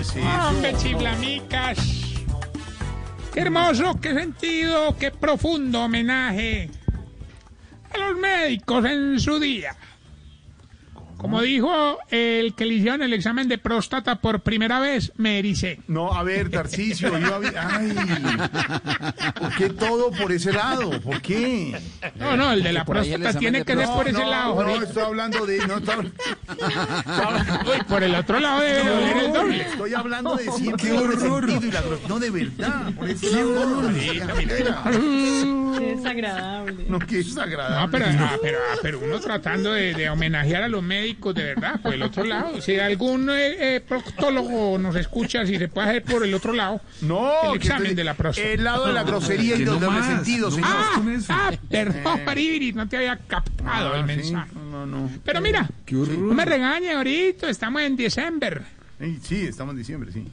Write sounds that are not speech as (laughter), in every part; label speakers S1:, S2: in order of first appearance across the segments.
S1: eso?
S2: Hombre, chiflamicas. Qué hermoso, qué sentido, qué profundo homenaje a los médicos en su día. Como dijo el que le hicieron el examen de próstata por primera vez, me ericé.
S1: No, a ver, Tarcicio, yo hab- Ay, ¿por qué todo por ese lado? ¿Por qué?
S2: No, no, el de la próstata tiene que ser por ese
S1: no,
S2: lado.
S1: No, estoy hablando de... No, está-
S2: Uy, por el otro lado debe doler el doble.
S1: Estoy hablando de siempre No, de verdad, por ese
S3: Qué desagradable.
S1: no, que es agradable.
S2: No, pero, ah, pero, ah, pero uno tratando de, de homenajear a los médicos de verdad, por el otro lado. Si algún eh, eh, proctólogo nos escucha, si se puede hacer por el otro lado.
S1: No,
S2: el examen de la próstata.
S1: El lado de la grosería y
S4: no
S1: doble sentido,
S4: no
S1: señor.
S2: Ah, ah, perdón, Paribiri, no te había captado el
S1: Ah, sí.
S2: mensaje.
S1: No, no.
S2: Pero mira,
S4: Qué
S2: no me regañe ahorita, estamos en diciembre.
S1: Sí, estamos en diciembre, sí.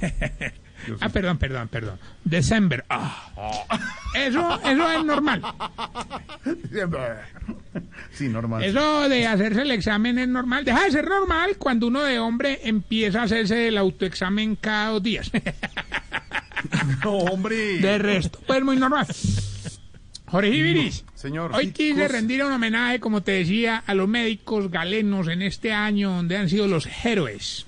S1: (laughs)
S2: Ah, perdón, perdón, perdón. December. Ah. Eso, eso es normal. (laughs)
S1: Sí, normal.
S2: Eso de hacerse el examen es normal. Deja de ser normal cuando uno de hombre empieza a hacerse el autoexamen cada dos días. (laughs)
S1: No, hombre.
S2: De resto, pues muy normal. Jorge Ibiris,
S1: Señor.
S2: hoy
S1: sí,
S2: quise rendir un homenaje, como te decía, a los médicos galenos en este año donde han sido los héroes.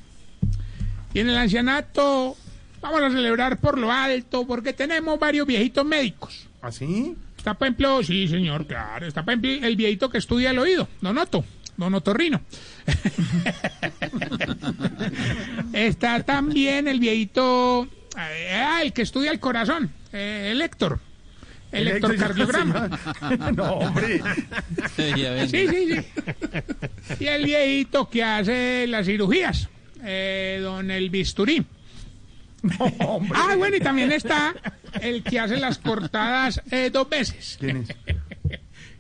S2: Y en el ancianato vamos a celebrar por lo alto porque tenemos varios viejitos médicos.
S1: ¿Así?
S2: Está, por ejemplo, sí, señor, claro. Está, por ejemplo, el viejito que estudia el oído, Don Otto, Don Otorrino. (laughs) Está también el viejito, eh, ah, el que estudia el corazón, eh, el Héctor. El electrocardiograma. (laughs) (laughs)
S1: No, hombre.
S2: Sí, sí, sí. Y el viejito que hace las cirugías, eh, don el bisturí.
S1: No, hombre.
S2: Ah, bueno, y también está el que hace las cortadas eh, dos veces,
S1: ¿Quién es?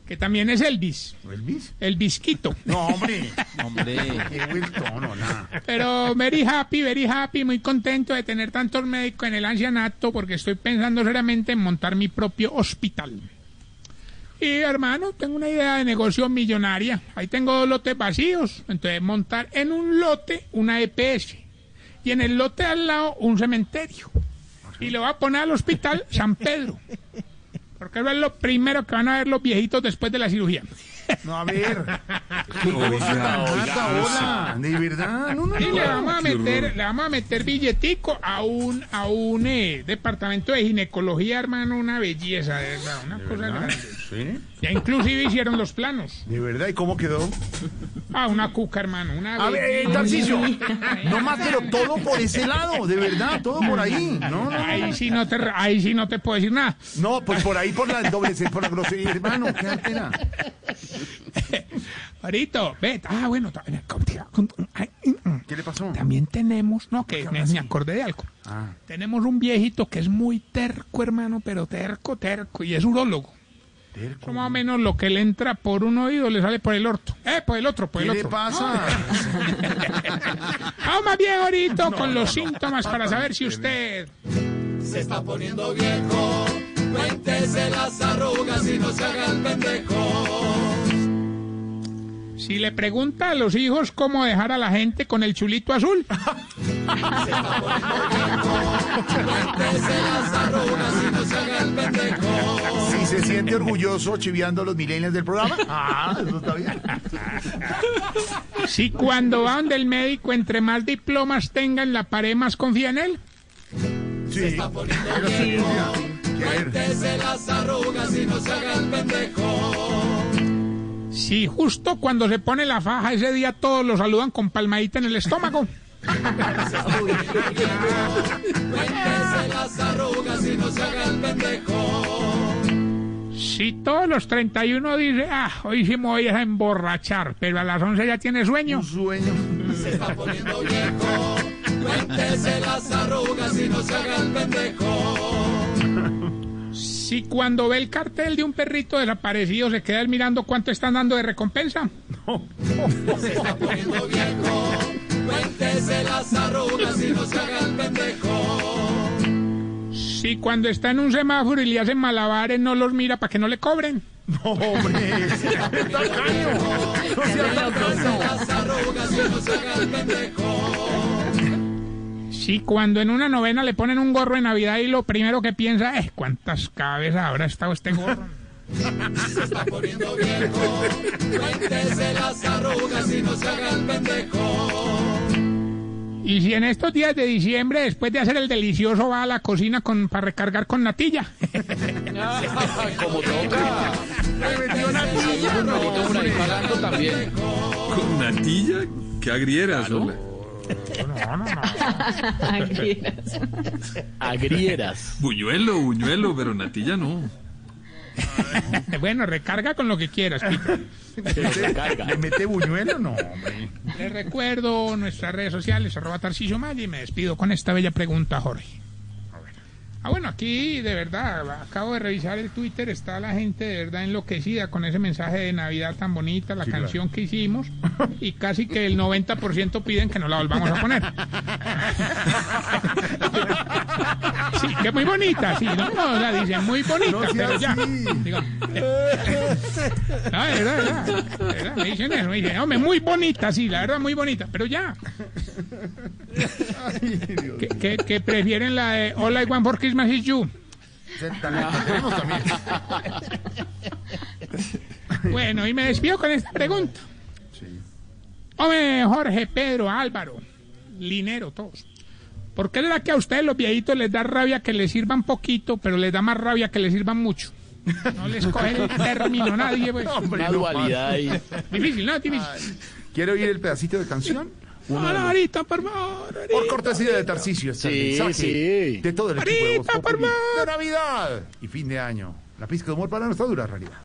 S2: que también es Elvis,
S1: ¿Elvis?
S2: el bisquito.
S1: No, hombre.
S5: Hombre. (laughs)
S1: Qué buen tono, nada.
S2: Pero very happy, very happy, muy contento de tener tantos médicos en el ancianato porque estoy pensando seriamente en montar mi propio hospital. Y hermano, tengo una idea de negocio millonaria. Ahí tengo dos lotes vacíos. Entonces montar en un lote una EPS y en el lote al lado un cementerio. Y le voy a poner al hospital San Pedro. Porque eso es lo primero que van a ver los viejitos después de la cirugía.
S1: No, a ver. De verdad. No, no,
S2: Y le
S1: no.
S2: vamos a meter, le vamos a meter billetico a un, a un eh, departamento de ginecología, hermano, una belleza, de verdad, una cosa grande.
S1: ¿Sí?
S2: Ya inclusive hicieron los planos.
S1: ¿De verdad? ¿Y cómo quedó?
S2: Ah, una cuca, hermano, una
S1: A ver, eh. Tarcicio. No más, pero todo por ese lado. De verdad, todo por ahí. No, no.
S2: Ahí sí no te, ahí sí no te puedo decir nada.
S1: No, pues por ahí, por la doble por la grosería, hermano. Qué altera. (laughs)
S2: Ahorita, ve, ah, bueno, mm,
S1: ¿Qué le pasó?
S2: también tenemos, no, que me, me acordé de algo.
S1: Ah,
S2: Tenemos un viejito que es muy terco, hermano, pero terco, terco, y es urólogo.
S1: Terco.
S2: Eso más o menos lo que le entra por un oído le sale por el orto. Eh, por el otro, por
S1: ¿Qué
S2: el otro.
S1: pasa? (laughs)
S2: Vamos más bien ahorita con los síntomas para saber si usted...
S6: Se está poniendo viejo, cuéntese las arrugas y no se haga el pendejo.
S2: Si le pregunta a los hijos cómo dejar a la gente con el chulito azul. (laughs)
S6: Cuéntese las arrugas y no se haga el pendejo.
S1: Si se siente orgulloso chiviando a los milenios del programa. Ah, eso está bien.
S2: Si cuando va donde el médico, entre más diplomas tenga en la pared, más confía en él.
S1: Sí.
S6: Cuéntese las arrugas y no se haga el pendejo.
S2: Si justo cuando se pone la faja, ese día todos lo saludan con palmadita en el estómago.
S6: Cuéntese las arrugas y no se haga el pendejo.
S2: Si todos los 31 dice, ah, hoy sí me voy a emborrachar, pero a las 11 ya tiene sueño.
S1: Un sueño.
S6: Se está poniendo viejo. Cuéntese las arrugas y no se haga el pendejo.
S2: Si cuando ve el cartel de un perrito desaparecido se queda él mirando cuánto están dando de recompensa.
S6: Se está poniendo viejo. No se haga el pendejo.
S2: Si cuando está en un semáforo y le hacen malabares no los mira para que no le cobren.
S1: No, hombre. (laughs) No sea tacaño.
S2: Si cuando en una novena le ponen un gorro de Navidad y lo primero que piensa es cuántas cabezas habrá estado este gorro.
S6: Se está poniendo viejo, cuéntese las arrugas y no se haga el pendejo.
S2: Y si en estos días de diciembre, después de hacer el delicioso, va a la cocina con, para recargar con natilla. (laughs)
S5: Como toca. Hay un numerito por ahí pagando también.
S4: ¿Con natilla? ¿Qué agrieras, hombre? (laughs)
S3: Agrieras.
S5: Agrieras.
S4: Buñuelo, buñuelo, pero natilla no. (laughs)
S2: bueno, recarga con lo que quieras, Pico.
S1: ¿Le mete buñuelo? No, hombre.
S2: Les recuerdo nuestras redes sociales, arroba Tarcisio Maya, y me despido con esta bella pregunta, Jorge. Ah, bueno, aquí de verdad, acabo de revisar el Twitter, está la gente de verdad enloquecida con ese mensaje de Navidad tan bonita, la canción que hicimos, y casi que el 90% piden que no la volvamos a poner. (laughs) Sí, que muy bonita, sí, no, no la dicen muy bonita,
S1: No
S2: pero ya. Digo, (laughs) de verdad, de verdad, me dicen eso, me dicen, hombre, muy bonita, sí, la verdad, muy bonita, pero ya. Que, que- que prefieren la de All I Want for Christmas is You. (laughs) Bueno, y me despido con esta pregunta. Hombre, Jorge, Pedro, Álvaro, Linero, todos. ¿Por qué será que a ustedes los viejitos les da rabia que les sirvan poquito, pero les da más rabia que les sirvan mucho? No les coge el (laughs) término nadie, pues.
S1: Hombre,
S5: dualidad ahí.
S2: Difícil, ¿no? Difícil.
S1: ¿Quiere oír el pedacito de canción? Uno de los-
S2: ahorita, por favor. ahorita.
S1: Por cortesía de Tarcisio, este
S5: Sí,
S1: mensaje
S5: sí.
S1: de todo el equipo de Voz
S2: Ahorita, por
S1: Populi
S2: favor.
S1: de Navidad y fin de año. La pizca de humor para nuestra dura realidad.